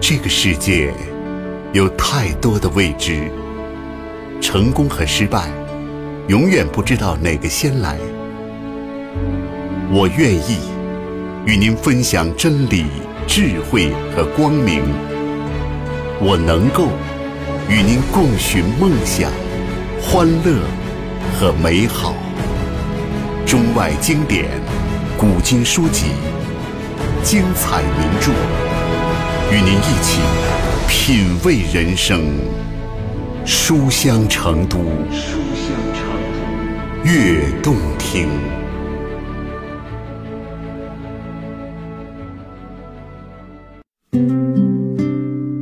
这个世界有太多的未知，成功和失败，永远不知道哪个先来。我愿意与您分享真理、智慧和光明。我能够与您共寻梦想、欢乐和美好。中外经典、古今书籍、精彩名著，与您一起品味人生。书香成都，书香成都，悦动听。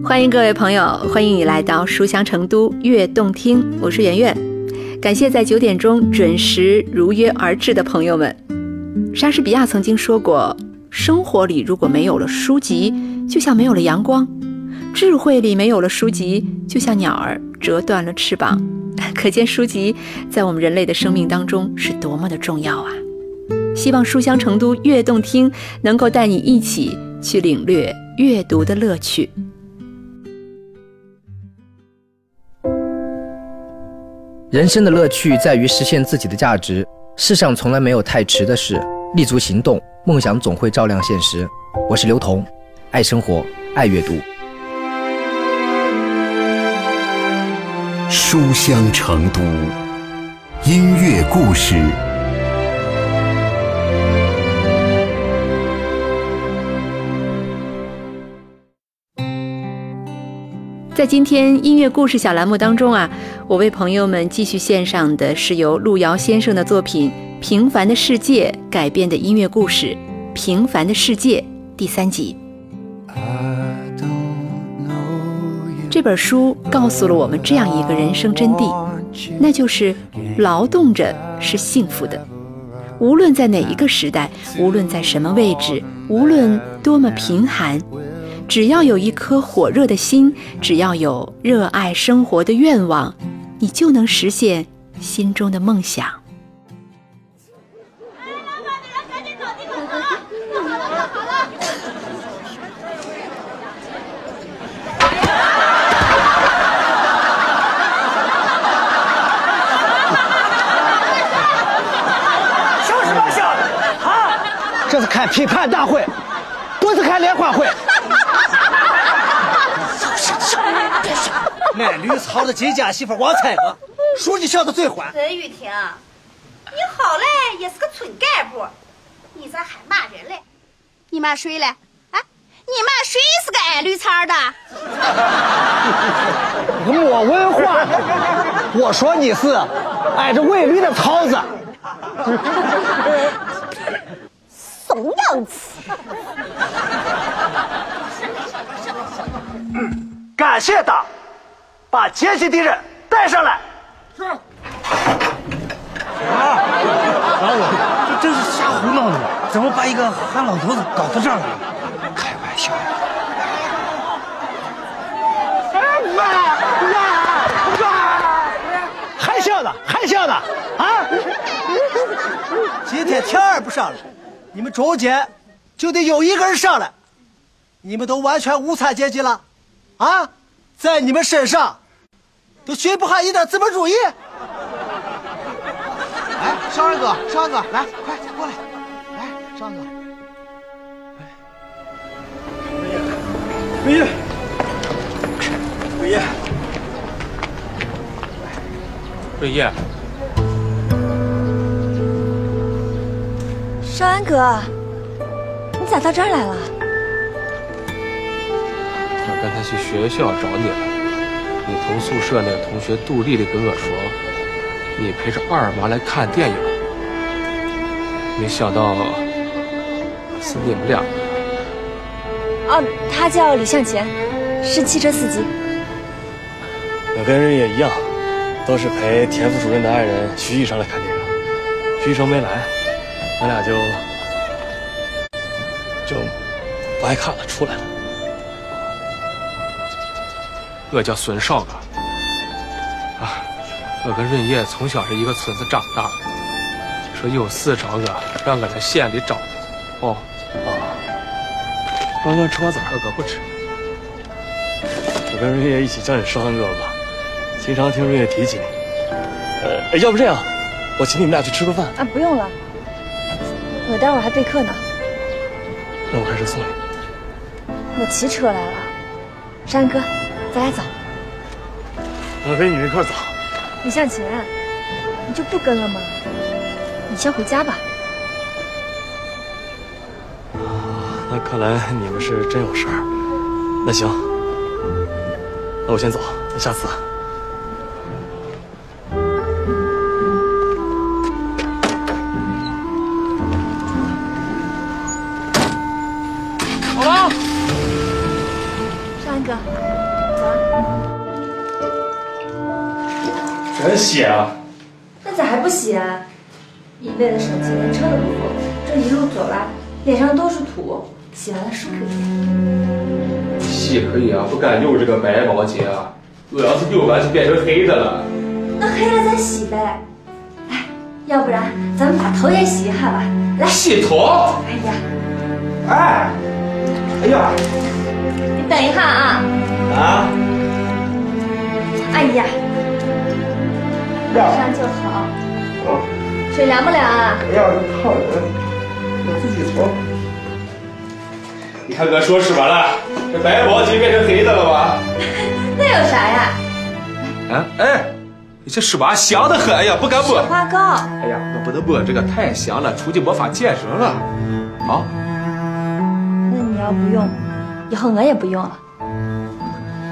欢迎各位朋友，欢迎你来到书香成都悦动听，我是圆圆。感谢在九点钟准时如约而至的朋友们。莎士比亚曾经说过：“生活里如果没有了书籍，就像没有了阳光；智慧里没有了书籍，就像鸟儿折断了翅膀。”可见书籍在我们人类的生命当中是多么的重要啊！希望书香成都悦动听能够带你一起去领略阅读的乐趣。人生的乐趣在于实现自己的价值。世上从来没有太迟的事，立足行动，梦想总会照亮现实。我是刘同，爱生活，爱阅读。书香成都，音乐故事。在今天音乐故事小栏目当中啊，我为朋友们继续献上的是由路遥先生的作品《平凡的世界》改编的音乐故事《平凡的世界》第三集。这本书告诉了我们这样一个人生真谛，那就是劳动着是幸福的。无论在哪一个时代，无论在什么位置，无论多么贫寒。只要有一颗火热的心，只要有热爱生活的愿望，你就能实现心中的梦想。这是开批判大会，不是开联欢会。卖绿草的金家媳妇王彩娥，书记笑得最欢。陈玉婷，你好赖也是个村干部，你咋还骂人嘞？你骂谁嘞？啊？你骂谁是个矮绿草的？你没文化！我说你是挨着喂驴的草子。怂样子！感谢党。把阶级敌人带上来。是。啊！老五，这这是瞎胡闹呢！怎么把一个憨老头子搞到这儿来了？开玩笑。还笑呢？还笑呢？啊！今天天儿不上来，你们中间就得有一个人上来。你们都完全无产阶级了，啊！在你们身上。都学不下一点资本主义。来，少安哥，少安哥，来，快过来，来，少安哥。瑞叶，瑞叶，瑞叶，少安哥，你咋到这儿来了？我刚才去学校找你了。你同宿舍那个同学杜丽丽跟我说，你陪着二娃来看电影，没想到是你们俩。哦，他叫李向前，是汽车司机。我跟人也一样，都是陪田副主任的爱人徐医生来看电影。徐医生没来，我俩就就不爱看了，出来了。我叫孙少刚，啊，我跟润叶从小是一个村子长大的。说有事找我，让我在县里找。哦，啊，我我吃瓜子，我哥不吃。我跟润叶一起叫你少汉哥吧，经常听润叶提起你。呃，要不这样，我请你们俩去吃个饭。啊，不用了，我待会儿还备课呢。那我开车送你。我骑车来了，少汉哥，咱俩走。我陪你一块走。李向前，你就不跟了吗？你先回家吧。啊那看来你们是真有事儿。那行，那我先走，下次。真洗啊！那咋还不洗啊？你为了省钱，连车都不坐，这一路走来，脸上都是土，洗完了是可以。洗可以啊，不敢用这个白毛巾啊。我要是用完就变成黑的了。那黑了再洗呗。来，要不然咱们把头也洗一下吧。来，洗头？哎呀，哎，哎呀，你等一下啊。啊，哎呀，马上就好。水凉不凉啊？哎呀，这烫人，我自己搓。你看哥说什么了？这白毛巾变成黑的了吧？那有啥呀？啊，哎，这是吧？香的很，哎呀，不敢摸。雪花膏。哎呀，我不能摸这个，太香了，出去没法见人了。啊？那你要不用，以后我也不用了。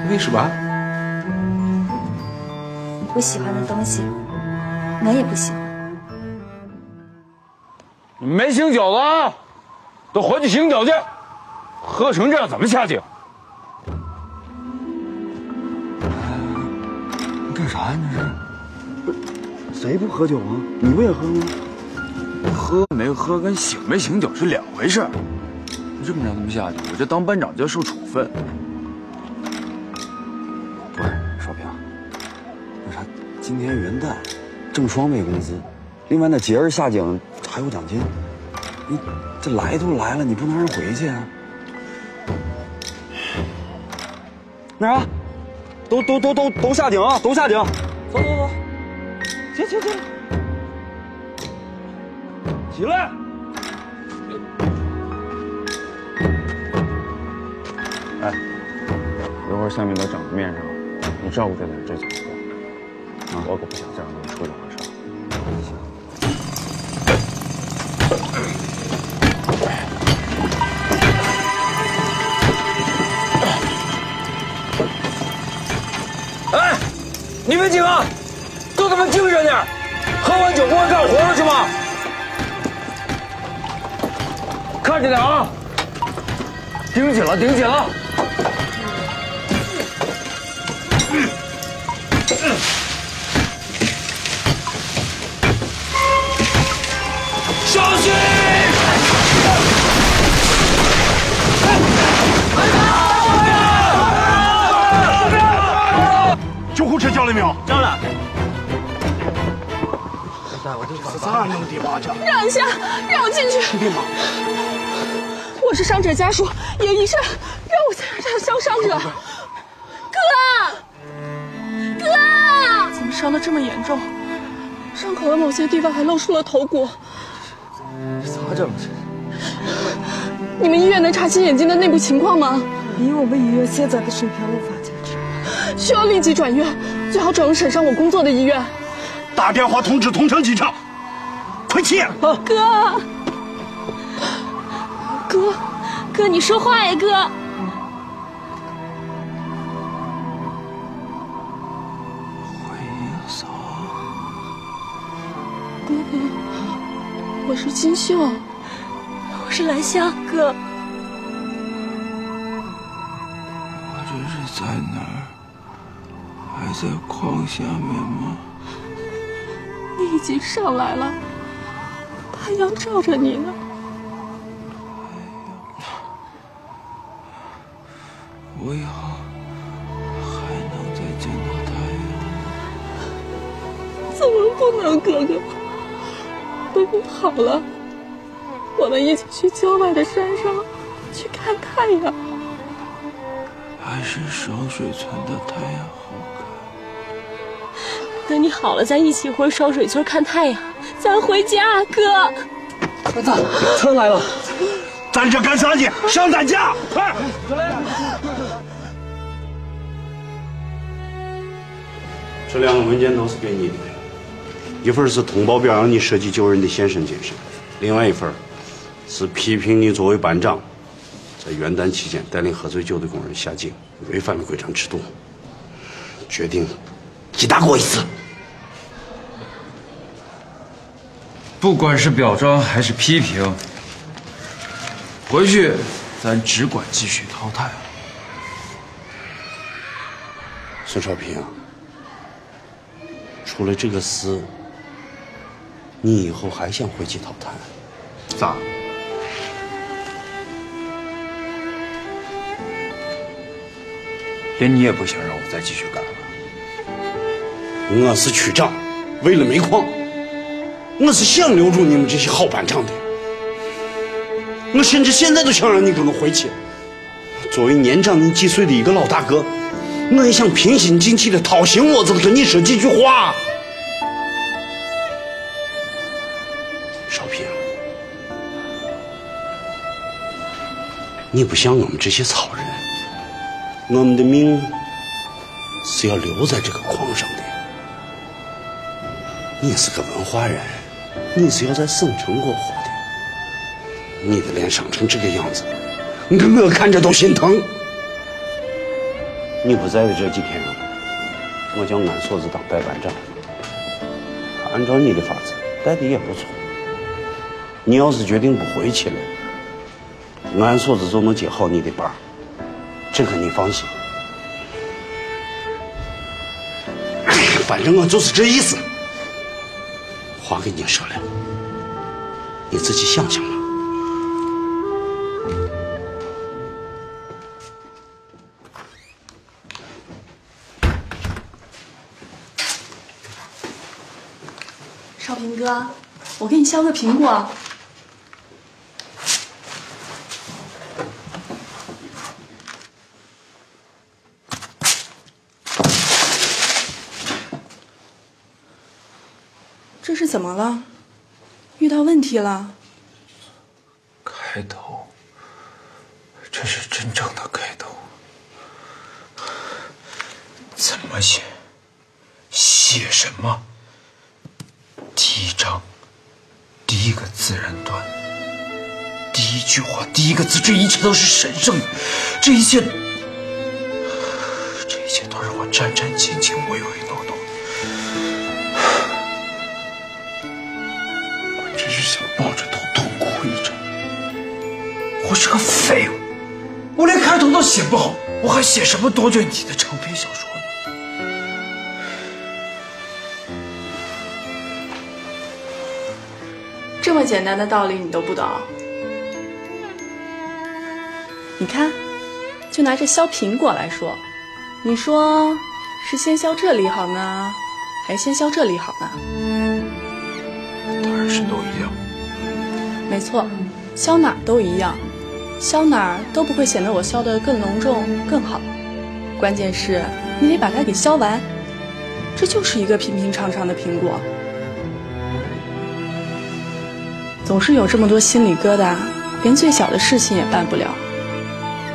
为什么？你不喜欢的东西，我也不喜欢。你们没醒酒了啊？都回去醒酒去！喝成这样怎么下井？你干啥呀？那是？不是，谁不喝酒啊？你不也喝吗？喝没喝跟醒没醒酒是两回事。你这么让他们下去，我这当班长就要受处分。啥，今天元旦，挣双倍工资，另外那节日下井还有奖金。你这来都来了，你不能让人回去啊？那啥，都都都都都下井啊！都下井，走走走，起起起，起来！哎，一会儿下面都长面上，你照顾着点这几个，啊，我可不想再让你们出任何事儿。哎，你们几个都他妈精神点，喝完酒不会干活了是吗？看着点啊，盯紧了，盯紧了。没有？叫了。咋弄的吧？这让一下，让我进去。我是伤者家属，有医生，让我在这消伤者。哥，哥，怎么伤的这么严重？伤口的某些地方还露出了头骨。这咋整？你们医院能查清眼睛的内部情况吗？以我们医院现在的水平，无法。需要立即转院，最好转入省上我工作的医院。打电话通知同城警察，快去！哥，哥，哥，你说话呀，哥！回嫂，哥哥，我是金秀，我是兰香，哥。在矿下面吗？你已经上来了，太阳照着你呢。我以后还能再见到太阳？怎么不能，哥哥？等你好了，我们一起去郊外的山上去看太阳。还是烧水村的太阳好看。等你好了，咱一起回双水村看太阳。咱回家，哥。儿子，车来了，咱这干啥去？上咱家，快！这两个文件都是给你的，一份是通报表扬你舍己救人的献身精神，另外一份是批评你作为班长，在元旦期间带领喝醉酒的工人下井，违反了规章制度，决定记大过一次。不管是表彰还是批评，回去咱只管继续淘汰。孙少平除，了这个司，你以后还想回去淘汰？咋？连你也不想让我再继续干了？我是区长，为了煤矿，我是想留住你们这些好班长的。我甚至现在都想让你跟我回去。作为年长你几岁的一个老大哥，我也想平心静气的掏心窝子跟你说几句话。少平，你不像我们这些草人，我们的命是要留在这个矿上的。你是个文化人，你是要在省城过活的。你的脸伤成这个样子，我我看着都心疼。你不在的这几天，我叫安锁子当代班长，按照你的法子带的也不错。你要是决定不回去了，安锁子就能接好你的班，这个你放心。反正我就是这意思。跟你说了，你自己想想吧。少平哥，我给你削个苹果。怎么了？遇到问题了？开头，这是真正的开头。怎么写？写什么？第一章，第一个自然段，第一句话，第一个字，这一切都是神圣的，这一切，这一切都让我战战兢兢，唯唯诺诺。是个废物，我连开头都写不好，我还写什么多卷体的长篇小说呢？这么简单的道理你都不懂？你看，就拿这削苹果来说，你说是先削这里好呢，还是先削这里好呢？当然是都一样。没错，削哪儿都一样，削哪儿都不会显得我削得更隆重、更好。关键是你得把它给削完，这就是一个平平常常的苹果。总是有这么多心里疙瘩，连最小的事情也办不了，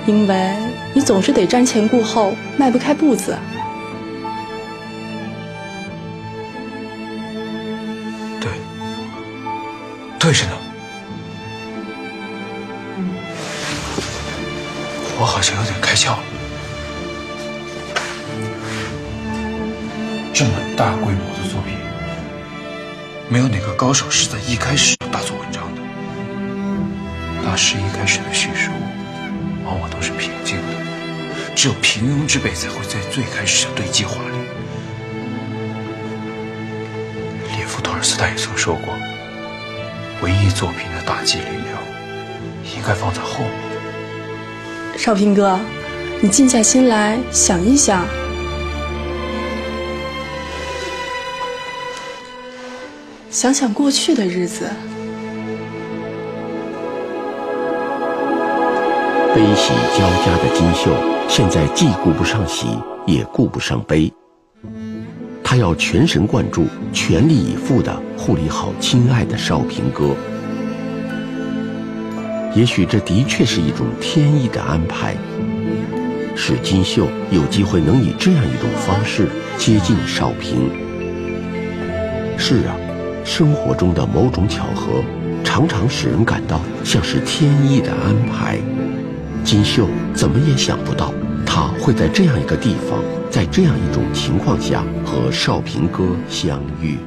因为你总是得瞻前顾后，迈不开步子。对，对着呢。我好像有点开窍了。这么大规模的作品，没有哪个高手是在一开始就大做文章的。大师一开始的叙述，往往都是平静的，只有平庸之辈才会在最开始就堆积华丽。列夫·托尔斯泰也曾说过，文艺作品的打击力量应该放在后面。少平哥，你静下心来想一想，想想过去的日子。悲喜交加的金秀，现在既顾不上喜，也顾不上悲。他要全神贯注、全力以赴地护理好亲爱的少平哥。也许这的确是一种天意的安排，使金秀有机会能以这样一种方式接近少平。是啊，生活中的某种巧合，常常使人感到像是天意的安排。金秀怎么也想不到，他会在这样一个地方，在这样一种情况下和少平哥相遇。